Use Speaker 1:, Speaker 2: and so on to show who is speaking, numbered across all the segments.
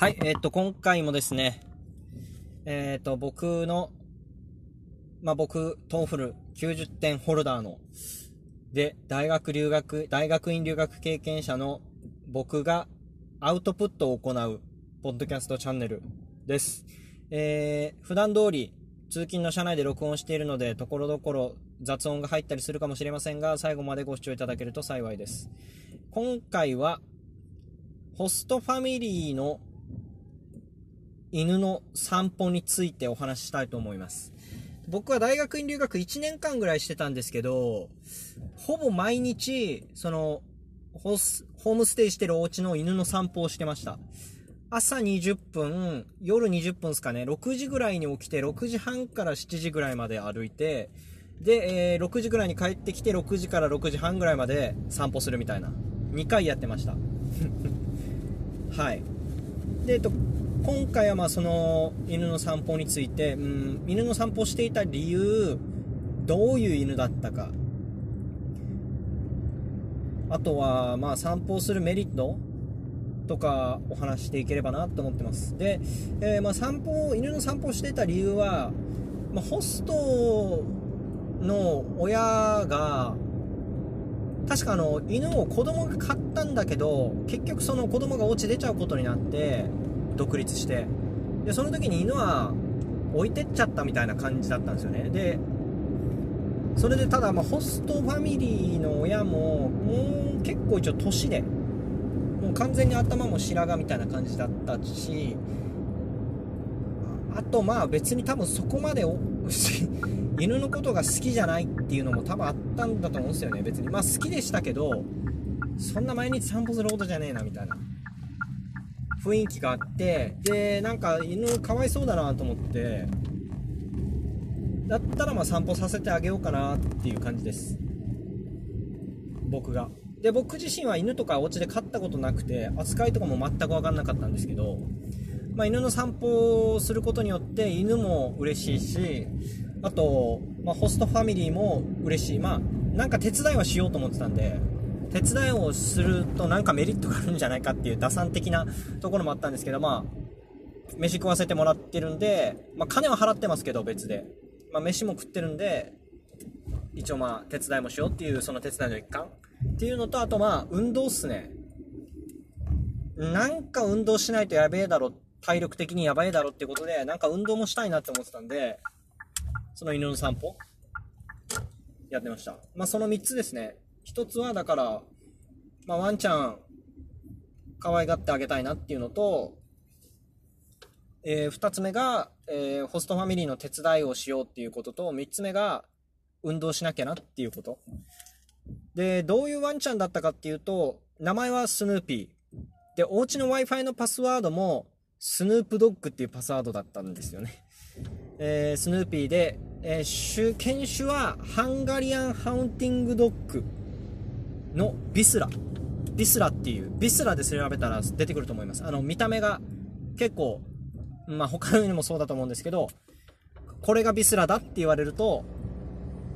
Speaker 1: はい、えーっと、今回もですね、えーっと、僕の、まあ、僕、 TOEFL 90点ホルダーの、で、大学留学、大学院留学経験者の僕がアウトプットを行う、ポッドキャストチャンネルです。えー、普段通り、通勤の車内で録音しているので、ところどころ雑音が入ったりするかもしれませんが、最後までご視聴いただけると幸いです。今回は、ホストファミリーの犬の散歩についてお話ししたいと思います。僕は大学院留学1年間ぐらいしてたんですけど、ほぼ毎日、その、ホス、ホームステイしてるお家の犬の散歩をしてました。朝20分、夜20分ですかね、6時ぐらいに起きて、6時半から7時ぐらいまで歩いて、で、えー6時ぐらいに帰ってきて、6時から6時半ぐらいまで散歩するみたいな。2回やってました。はい。で、えっと、今回はまあその犬の散歩について、うん、犬の散歩をしていた理由、どういう犬だったか、あとはまあ散歩するメリットとかお話していければなと思ってます。で、えーまあ散歩、犬の散歩していた理由は、まあ、ホストの親が、確かあの犬を子供が飼ったんだけど結局その子供がお家出ちゃうことになって独立してでその時に犬は置いてっちゃったみたいな感じだったんですよね。でそれでただまホストファミリーの親ももう結構一応年でもう完全に頭も白髪みたいな感じだったしあとまあ別に多分そこまでお 犬のことが好きじゃないっていうのも多分あったんだと思うんですよね。別にまあ好きでしたけどそんな毎日散歩することじゃねえなみたいな。雰囲気があってでなんか犬かわいそうだなと思ってだったらまあ散歩させてあげようかなっていう感じです。僕が。で僕自身は犬とかお家で飼ったことなくて扱いとかも全く分かんなかったんですけどまあ、犬の散歩をすることによって犬も嬉しいしあと、まあ、ホストファミリーも嬉しい。まあなんか手伝いはしようと思ってたんで手伝いをするとなんかメリットがあるんじゃないかっていう打算的なところもあったんですけどまあ飯食わせてもらってるんで、まあ、金は払ってますけど別で、まあ、飯も食ってるんで一応まあ手伝いもしようっていうその手伝いの一環っていうのとあとまあ運動っすね。なんか運動しないとやべえだろ体力的にやばいだろっていうことでなんか運動もしたいなって思ってたんでその犬の散歩やってました。まあその3つですね。1つはだから、まあ、ワンちゃん可愛がってあげたいなっていうのと、え2つ目が、えーホストファミリーの手伝いをしようっていうことと3つ目が運動しなきゃなっていうこと。でどういうワンちゃんだったかっていうと名前はスヌーピー。でお家の w i f i のパスワードもスヌープドッグっていうパスワードだったんですよね。えースヌーピーで、えー犬種はハンガリアンハウンティングドッグ。のビスラ。ビスラっていう、ビスラで調べたら出てくると思います。あの、見た目が結構、まあ他の犬もそうだと思うんですけど、これがビスラだって言われると、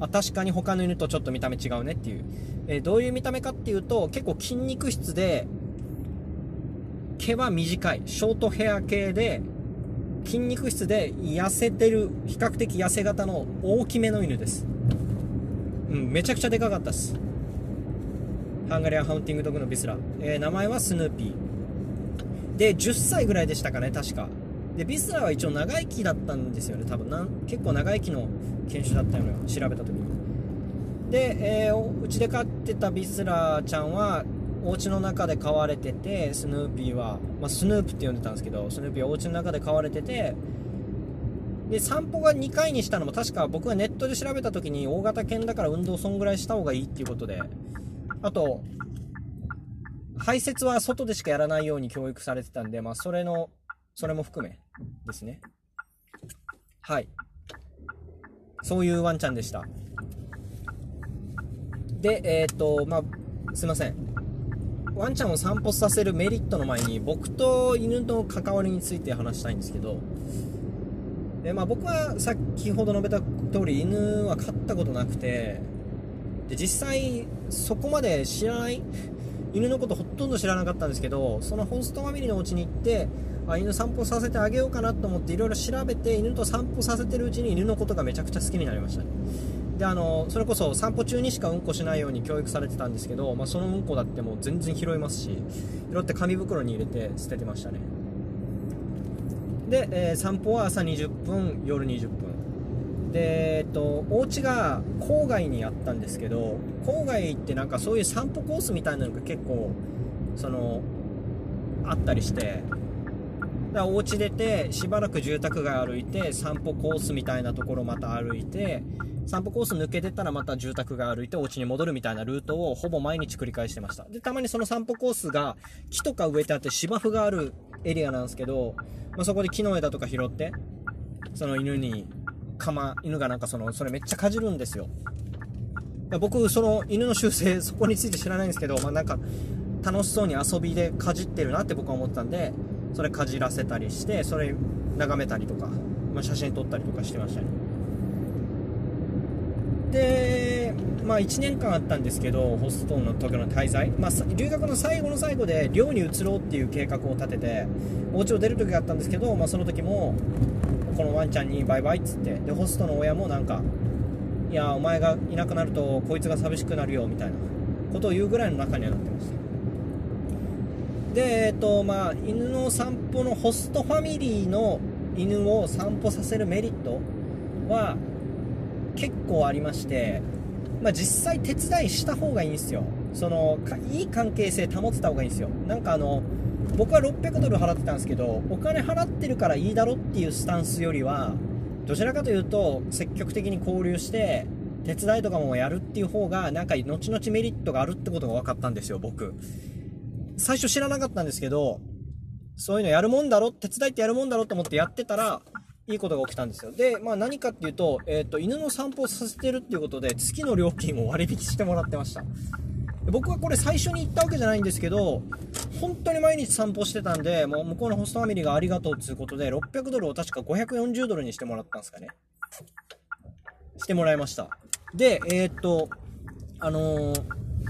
Speaker 1: あ確かに他の犬とちょっと見た目違うねっていう。えーどういう見た目かっていうと、結構筋肉質で、毛は短いショートヘア系で筋肉質で痩せてる比較的痩せ型の大きめの犬ですうんめちゃくちゃでかかったっすハンガリアンハウンティングドッグのビスラ、えー名前はスヌーピー。で10歳ぐらいでしたかね確か。でビスラは一応長生きだったんですよね多分。な結構長生きの犬種だったよね調べた時に。で、えーうちで飼ってたビスラちゃんはお家の中で飼われててスヌーピーは、まあ、スヌープって呼んでたんですけどスヌーピーはお家の中で飼われててで散歩が2回にしたのも確か僕がネットで調べた時に大型犬だから運動そんぐらいした方がいいっていうことであと排泄は外でしかやらないように教育されてたんで、まあ、それのそれも含めですね。はい。そういうワンちゃんでした。でえっ、とまあすいません。ワンちゃんを散歩させるメリットの前に僕と犬の関わりについて話したいんですけどで、まあ、僕は先ほど述べた通り犬は飼ったことなくてで実際そこまで知らない犬のことほとんど知らなかったんですけどそのホストファミリーのお家に行ってあ犬散歩させてあげようかなと思っていろいろ調べて犬と散歩させてるうちに犬のことがめちゃくちゃ好きになりましたね。であのそれこそ散歩中にしかうんこしないように教育されてたんですけど、まあ、そのうんこだってもう全然拾いますし拾って紙袋に入れて捨ててましたね。で、えー、散歩は朝20分夜20分で、えっと、お家が郊外にあったんですけど郊外ってなんかそういう散歩コースみたいなのが結構そのあったりしてだからお家出てしばらく住宅街歩いて散歩コースみたいなところまた歩いて散歩コース抜けてたらまた住宅街歩いてお家に戻るみたいなルートをほぼ毎日繰り返してました。でたまにその散歩コースが木とか植えてあって芝生があるエリアなんですけど、まあ、そこで木の枝とか拾ってその犬にかま、犬がなんかその、それめっちゃかじるんですよ。僕、その犬の習性、そこについて知らないんですけど、まあなんか、楽しそうに遊びでかじってるなって僕は思ったんで、それかじらせたりして、それ眺めたりとか、まあ、写真撮ったりとかしてましたね。で、まあ1年間あったんですけど、ホストンの時の滞在、まあ、留学の最後の最後で寮に移ろうっていう計画を立てて、お家を出る時があったんですけど、まあその時も、このワンちゃんにバイバイっつって。でホストの親もなんかいやお前がいなくなるとこいつが寂しくなるよみたいな。ことを言うぐらいの中にはなってました。でえっとまあ犬の散歩のホストファミリーの犬を散歩させるメリットは結構ありまして、まあ、実際手伝いした方がいいんですよ。そのいい関係性保ってた方がいいんですよ。なんかあの僕は600ドル払ってたんですけどお金払ってるからいいだろっていうスタンスよりはどちらかというと積極的に交流して手伝いとかもやるっていう方がなんか後々メリットがあるってことが分かったんですよ僕。最初知らなかったんですけどそういうのやるもんだろ手伝いってやるもんだろと思ってやってたらいいことが起きたんですよ。で、まあ、何かっていうと,、えーと、犬の散歩をさせてるっていうことで月の料金を割引してもらってました。僕はこれ最初に行ったわけじゃないんですけど、本当に毎日散歩してたんで、もう向こうのホストファミリーがありがとうっていうことで、600ドルを確か540ドルにしてもらったんですかね。してもらいました。で、えー、っと、あのー、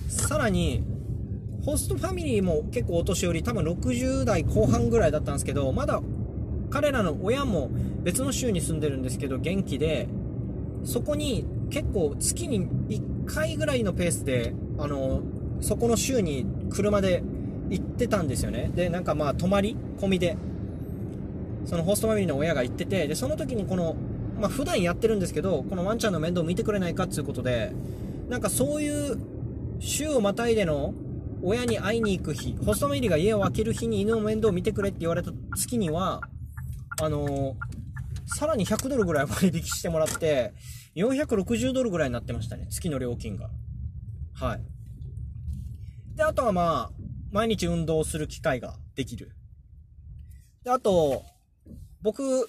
Speaker 1: さらに、ホストファミリーも結構お年寄り、多分60代後半ぐらいだったんですけど、まだ彼らの親も別の州に住んでるんですけど、元気で、そこに結構月に1回ぐらいのペースであのそこの州に車で行ってたんですよね。でなんかまあ泊まり込みでそのホストファミリーの親が行っててでその時にこのまあ普段やってるんですけどこのワンちゃんの面倒見てくれないかっていうことでなんかそういう週をまたいでの親に会いに行く日ホストファミリーが家を空ける日に犬の面倒を見てくれって言われた月にはあの、さらに100ドルぐらい割引してもらって460ドルぐらいになってましたね月の料金が。はい。で、あとはまあ、毎日運動する機会ができる。で、あと、僕、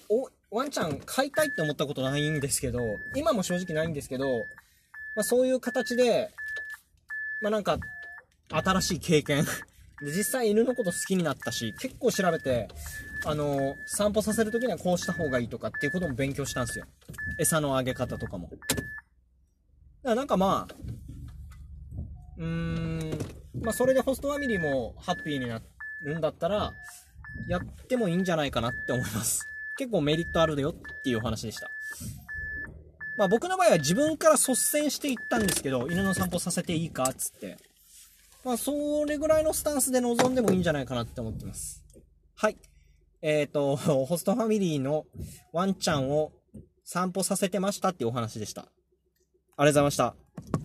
Speaker 1: ワンちゃん飼いたいって思ったことないんですけど、今も正直ないんですけど、まあそういう形で、まあなんか、新しい経験で、実際犬のこと好きになったし、結構調べて、あの散歩させるときにはこうした方がいいとかっていうことも勉強したんですよ。餌のあげ方とかも。だからなんかまあ、うーん、まあ、それでホストファミリーもハッピーになるんだったら、やってもいいんじゃないかなって思います。結構メリットあるよっていうお話でした。まあ僕の場合は自分から率先していったんですけど、犬の散歩させていいかっつって。まあそれぐらいのスタンスで臨んでもいいんじゃないかなって思ってます。はい。えっ、ー、と、ホストファミリーのワンちゃんを散歩させてましたっていうお話でした。ありがとうございました。